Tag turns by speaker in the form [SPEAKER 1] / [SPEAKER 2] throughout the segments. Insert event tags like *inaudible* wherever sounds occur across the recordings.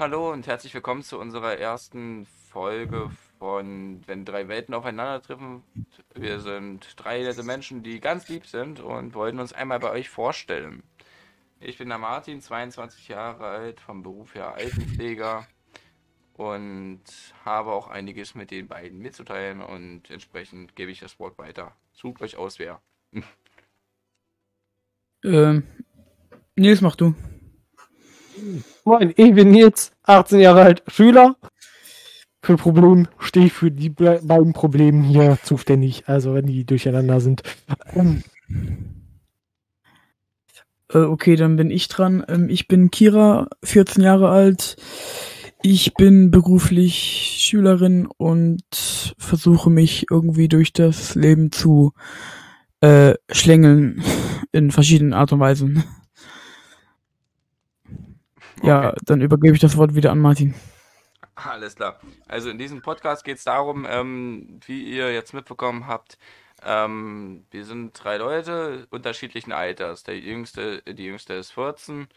[SPEAKER 1] Hallo und herzlich willkommen zu unserer ersten Folge von Wenn drei Welten aufeinandertreffen. Wir sind drei nette Menschen, die ganz lieb sind und wollten uns einmal bei euch vorstellen. Ich bin der Martin, 22 Jahre alt, vom Beruf her Altenpfleger und habe auch einiges mit den beiden mitzuteilen und entsprechend gebe ich das Wort weiter. Sucht euch aus, wer.
[SPEAKER 2] Ähm, Nils, mach du.
[SPEAKER 3] Moin, ich bin jetzt 18 Jahre alt, Schüler. Für Probleme stehe ich für die be- beiden Probleme hier zuständig, also wenn die durcheinander sind. Ähm,
[SPEAKER 2] Äh, okay, dann bin ich dran. Ähm, ich bin Kira, 14 Jahre alt. Ich bin beruflich Schülerin und versuche mich irgendwie durch das Leben zu äh, schlängeln in verschiedenen Art und Weisen. Ja, dann übergebe ich das Wort wieder an Martin.
[SPEAKER 1] Alles klar. Also in diesem Podcast geht es darum, ähm, wie ihr jetzt mitbekommen habt, ähm, wir sind drei Leute unterschiedlichen Alters. Der jüngste, die jüngste ist 14,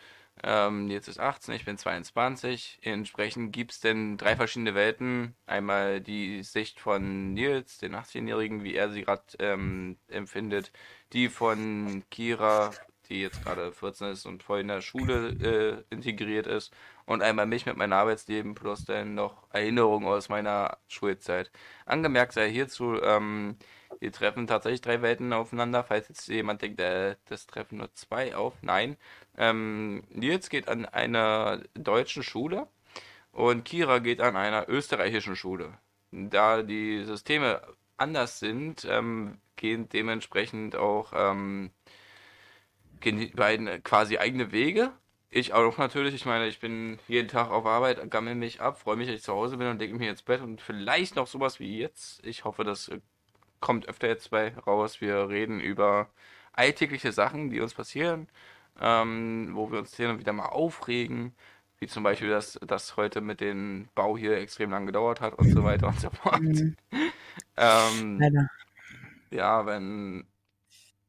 [SPEAKER 1] ähm, jetzt ist 18, ich bin 22. Entsprechend gibt es denn drei verschiedene Welten. Einmal die Sicht von Nils, den 18-Jährigen, wie er sie gerade ähm, empfindet, die von Kira, die jetzt gerade 14 ist und voll in der Schule äh, integriert ist, und einmal mich mit meinem Arbeitsleben plus dann noch Erinnerungen aus meiner Schulzeit. Angemerkt sei hierzu, ähm, wir treffen tatsächlich drei Welten aufeinander, falls jetzt jemand denkt, äh, das treffen nur zwei auf. Nein. Ähm, Nils geht an einer deutschen Schule und Kira geht an einer österreichischen Schule. Da die Systeme anders sind, ähm, gehen dementsprechend auch ähm, gehen die beiden quasi eigene Wege. Ich auch natürlich, ich meine, ich bin jeden Tag auf Arbeit, gammel mich ab, freue mich, dass ich zu Hause bin und lege mich ins Bett und vielleicht noch sowas wie jetzt. Ich hoffe, das äh, kommt öfter jetzt bei raus. Wir reden über alltägliche Sachen, die uns passieren, ähm, wo wir uns hin und wieder mal aufregen, wie zum Beispiel, dass das heute mit dem Bau hier extrem lang gedauert hat und so weiter und so fort.
[SPEAKER 2] Mhm. *laughs*
[SPEAKER 1] Ähm, ja, wenn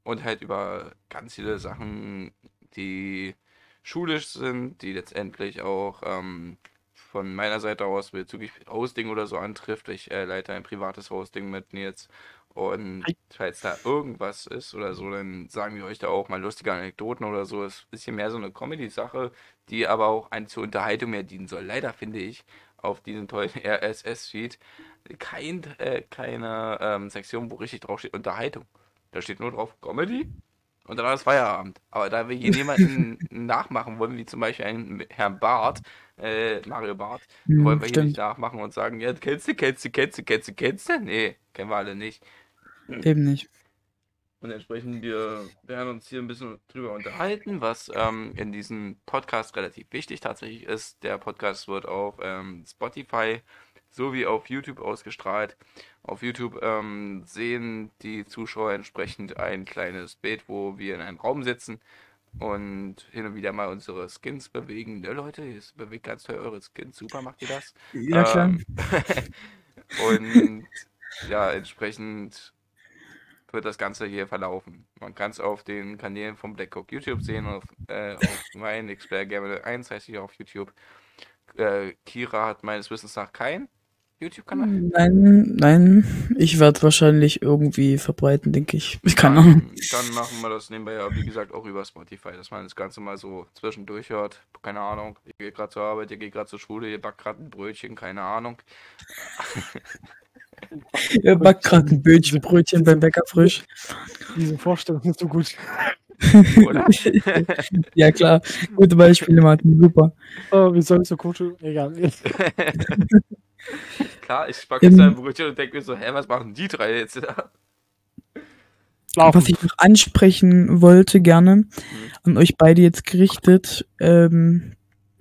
[SPEAKER 1] und halt über ganz viele Sachen, die schulisch sind, die letztendlich auch ähm, von meiner Seite aus bezüglich Hosting oder so antrifft. Ich äh, leite ein privates Hosting mit Nils. Und falls da irgendwas ist oder so, dann sagen wir euch da auch mal lustige Anekdoten oder so. Es ist hier mehr so eine Comedy-Sache, die aber auch ein, zur Unterhaltung mehr dienen soll. Leider finde ich auf diesem tollen *laughs* RSS-Feed kein, äh, keine ähm, Sektion, wo richtig drauf steht Unterhaltung. Da steht nur drauf Comedy und dann ist Feierabend. Aber da wir hier *laughs* niemanden nachmachen wollen, wie zum Beispiel einen Herrn Barth, äh, Mario Barth,
[SPEAKER 2] Mhm,
[SPEAKER 1] wollen wir hier nicht
[SPEAKER 2] stimmt.
[SPEAKER 1] nachmachen und sagen, ja, kennst du, kennst du, kennst du, kennst du, kennst du? Nee, kennen wir alle nicht.
[SPEAKER 2] Eben nicht.
[SPEAKER 1] Und entsprechend, wir werden uns hier ein bisschen drüber unterhalten, was ähm, in diesem Podcast relativ wichtig tatsächlich ist. Der Podcast wird auf ähm, Spotify sowie auf YouTube ausgestrahlt. Auf YouTube ähm, sehen die Zuschauer entsprechend ein kleines Bild, wo wir in einem Raum sitzen und hin und wieder mal unsere Skins bewegen. Ne, Leute, ihr bewegt ganz toll eure Skins. Super, macht ihr das?
[SPEAKER 2] Ja, klar.
[SPEAKER 1] Ähm, *laughs* und ja, entsprechend wird das Ganze hier verlaufen. Man kann es auf den Kanälen von Blackhawk YouTube sehen, auf, äh, auf *laughs* meinen Xplayer Gamer 1 heißt ich auf YouTube. Äh, Kira hat meines Wissens nach keinen YouTube-Kanal.
[SPEAKER 2] Nein, nein. Ich werde wahrscheinlich irgendwie verbreiten, denke ich. Ich kann auch.
[SPEAKER 1] Dann, dann machen wir das nebenbei ja, wie gesagt, auch über Spotify, dass man das Ganze mal so zwischendurch hört. Keine Ahnung, ihr geht gerade zur Arbeit, ihr geht gerade zur Schule, ihr backt gerade ein Brötchen, keine Ahnung. *laughs*
[SPEAKER 2] Er backt gerade ein Bötchen, Brötchen beim Bäcker frisch.
[SPEAKER 3] diese Vorstellung ist so gut.
[SPEAKER 1] Oder? *laughs*
[SPEAKER 2] Ja, klar. Gute Beispiele, Martin. Super.
[SPEAKER 3] Oh, wie soll ich so gut? Egal. *laughs*
[SPEAKER 1] Klar, ich backe jetzt ein Brötchen und denke mir so, hä, was machen die drei jetzt da?
[SPEAKER 2] Was ich noch ansprechen wollte, gerne, an euch beide jetzt gerichtet, ähm,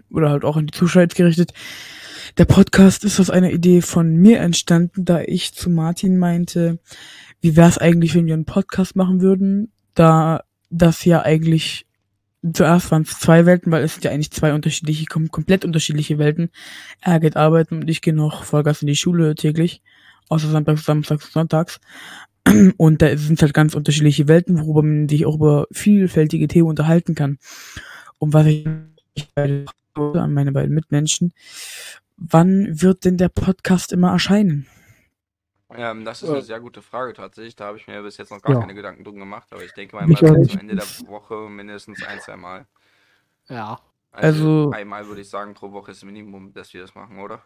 [SPEAKER 2] oder halt auch an die Zuschauer jetzt gerichtet. Der Podcast ist aus einer Idee von mir entstanden, da ich zu Martin meinte, wie wäre es eigentlich, wenn wir einen Podcast machen würden, da das ja eigentlich zuerst waren es zwei Welten, weil es sind ja eigentlich zwei unterschiedliche, kom komplett unterschiedliche Welten. Er geht arbeiten und ich gehe noch Vollgas in die Schule täglich, außer Samstags, Samstags und Sonntags. *clears throat* Und da sind halt ganz unterschiedliche Welten, worüber man sich auch über vielfältige Themen unterhalten kann. Und was ich an meine beiden Mitmenschen. Wann wird denn der Podcast immer erscheinen?
[SPEAKER 1] Ähm, das ist
[SPEAKER 3] Äh.
[SPEAKER 1] eine sehr gute Frage tatsächlich. Da habe ich mir bis jetzt noch gar
[SPEAKER 3] Ja.
[SPEAKER 1] keine Gedanken drum gemacht, aber ich denke mal, mal zum. Ende der Woche mindestens ein, zwei Mal.
[SPEAKER 3] Ja.
[SPEAKER 1] Also,
[SPEAKER 2] Also-
[SPEAKER 1] einmal würde ich sagen, pro Woche ist das Minimum, dass wir das machen, oder?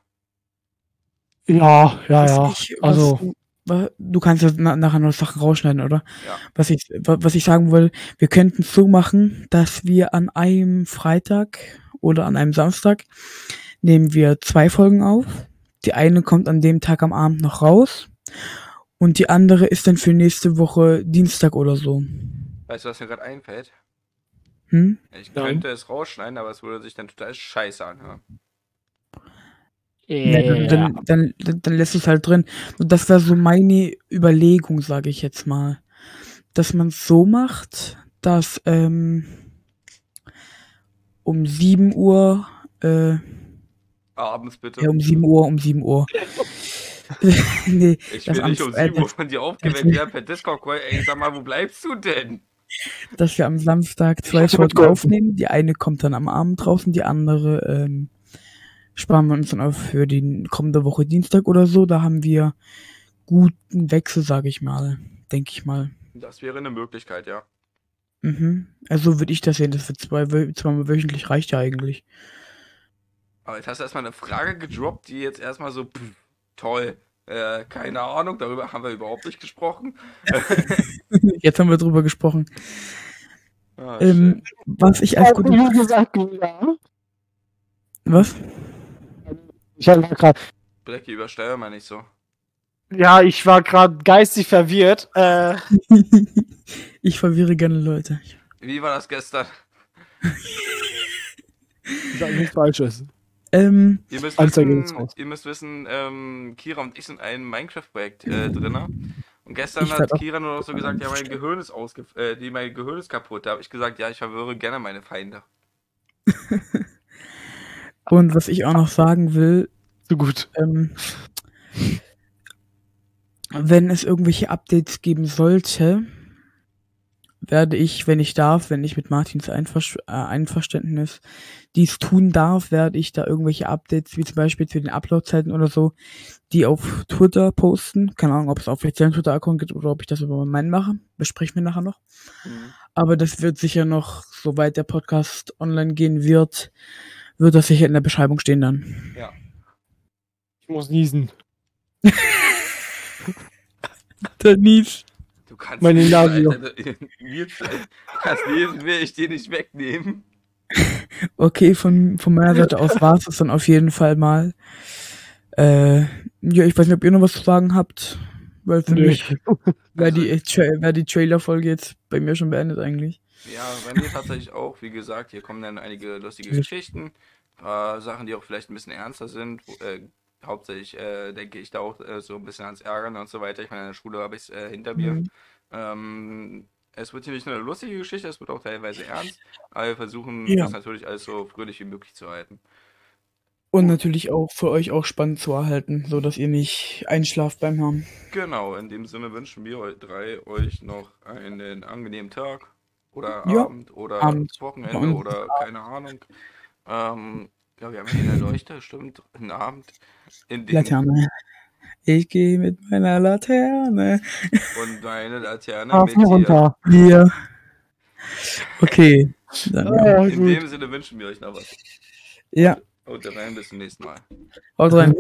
[SPEAKER 3] Ja, ja, ja.
[SPEAKER 2] ich-
[SPEAKER 3] Also,
[SPEAKER 2] du- kannst ja na, nachher noch Sachen rausschneiden, oder?
[SPEAKER 1] Ja.
[SPEAKER 2] Was ich, wa- was ich sagen will, wir könnten es so machen, dass wir an einem Freitag oder an einem Samstag nehmen wir zwei Folgen auf. Die eine kommt an dem Tag am Abend noch raus und die andere ist dann für nächste Woche Dienstag oder so.
[SPEAKER 1] Weißt du, was mir gerade einfällt?
[SPEAKER 2] Hm?
[SPEAKER 1] Ich
[SPEAKER 3] Nein.
[SPEAKER 1] könnte es rausschneiden, aber es würde sich dann total scheiße anhören.
[SPEAKER 2] Ja, dann, dann, dann, dann, dann lässt es halt drin. Und das wäre so meine Überlegung, sage ich jetzt mal. Dass man es so macht, dass ähm, um 7 Uhr, äh,
[SPEAKER 1] Abends bitte.
[SPEAKER 2] ja, um 7 Uhr, um 7 Uhr. *laughs* *laughs* nee,
[SPEAKER 1] ich will nicht
[SPEAKER 2] am-
[SPEAKER 1] um
[SPEAKER 2] äh,
[SPEAKER 1] 7 Uhr
[SPEAKER 2] das-
[SPEAKER 1] von dir aufgeweckt werden *laughs* per Discord-Call. Ey, sag mal, wo bleibst du denn?
[SPEAKER 2] dass wir am Samstag zwei Folgen aufnehmen. Die eine kommt dann am Abend draußen, die andere ähm, sparen wir uns dann auf für die kommende Woche Dienstag oder so. Da haben wir guten Wechsel, sage ich mal. Denke ich mal.
[SPEAKER 1] Das wäre eine Möglichkeit, ja.
[SPEAKER 2] Mhm. Also würde ich das sehen, das für zwei, zweimal wöchentlich reicht ja eigentlich.
[SPEAKER 1] Aber jetzt hast du erstmal eine Frage gedroppt, die jetzt erstmal so, pff, toll. Äh, keine Ahnung, darüber haben wir überhaupt nicht gesprochen. *laughs*
[SPEAKER 2] Jetzt haben wir drüber gesprochen.
[SPEAKER 1] Ah,
[SPEAKER 2] Ähm, was ich als
[SPEAKER 3] Auch
[SPEAKER 2] gute.
[SPEAKER 3] wie gesagt, ja.
[SPEAKER 2] Was?
[SPEAKER 3] Ich war gerade,
[SPEAKER 1] Blackie, übersteuer mal nicht so.
[SPEAKER 3] ja, ich war gerade geistig verwirrt. Äh, *laughs*
[SPEAKER 2] ich verwirre gerne Leute.
[SPEAKER 1] Wie war das gestern?
[SPEAKER 3] ich sag nichts Falsches.
[SPEAKER 2] Ähm,
[SPEAKER 1] Ihr müsst wissen, ihr müsst wissen ähm, Kira und ich sind ein Minecraft-Projekt äh, drinne. Und gestern
[SPEAKER 2] Ich
[SPEAKER 1] hat Kira nur noch so gesagt, ja, mein Gehirn ist ausge äh, die, mein Gehirn ist kaputt. Da habe ich gesagt, ja, ich verwirre gerne meine Feinde. *laughs*
[SPEAKER 2] und was ich auch noch sagen will,
[SPEAKER 3] So gut.
[SPEAKER 2] ähm, wenn es irgendwelche Updates geben sollte, werde ich, wenn ich darf, wenn ich mit Martins Einver äh, Einverständnis dies tun darf, werde ich da irgendwelche Updates, wie zum Beispiel zu den Uploadzeiten oder so, die auf Twitter posten. Keine Ahnung, ob es auf offiziellen Twitter-Account gibt oder ob ich das über meinen mache. Besprechen wir nachher noch.
[SPEAKER 1] Mhm.
[SPEAKER 2] Aber das wird sicher noch, soweit der Podcast online gehen wird, wird das sicher in der Beschreibung stehen dann.
[SPEAKER 1] Ja.
[SPEAKER 3] Ich muss niesen. *laughs*
[SPEAKER 2] Denise.
[SPEAKER 1] Du kannst
[SPEAKER 3] Meine Nase.
[SPEAKER 1] Alter. Nils, Du kannst lesen, will ich dir nicht wegnehmen.
[SPEAKER 2] Okay, von, von meiner Seite aus *laughs* war es das dann auf jeden Fall mal. Äh, ja, ich weiß nicht, ob ihr noch was zu sagen habt, weil für mich *laughs* wäre die, wär die Trailer-Folge jetzt bei mir schon beendet eigentlich.
[SPEAKER 1] Ja, bei mir tatsächlich auch. Wie gesagt, hier kommen dann einige lustige Geschichten. Ein paar Sachen, die auch vielleicht ein bisschen ernster sind. Äh, hauptsächlich äh, denke ich da auch äh, so ein bisschen ans Ärgern und so weiter. Ich meine, in der Schule habe ich es äh, hinter mir.
[SPEAKER 2] Mhm.
[SPEAKER 1] Ähm, es wird hier nicht nur eine lustige Geschichte, es wird auch teilweise ernst. Aber wir versuchen
[SPEAKER 2] Ja.
[SPEAKER 1] das natürlich alles so fröhlich wie möglich zu halten.
[SPEAKER 2] Und natürlich auch für euch auch spannend zu erhalten, so dass ihr nicht einschlaft beim Hören.
[SPEAKER 1] Genau, in dem Sinne wünschen wir euch drei euch noch einen angenehmen Tag oder
[SPEAKER 2] Ja,
[SPEAKER 1] Abend oder
[SPEAKER 2] Abend.
[SPEAKER 1] Wochenende
[SPEAKER 2] Abend.
[SPEAKER 1] oder keine Ahnung. Ähm, ja, wir haben hier eine *laughs* Leuchte, stimmt, einen Abend.
[SPEAKER 2] Laterne. Ich gehe mit meiner Laterne.
[SPEAKER 1] und meine Laterne
[SPEAKER 3] Ah,
[SPEAKER 1] mit
[SPEAKER 3] runter.
[SPEAKER 2] Hier. Okay. Dann, ja.
[SPEAKER 3] Oh,
[SPEAKER 1] In
[SPEAKER 3] gut.
[SPEAKER 1] dem Sinne wünschen wir euch noch was.
[SPEAKER 2] ja,
[SPEAKER 1] Und dann bis zum nächsten Mal.
[SPEAKER 2] haut rein.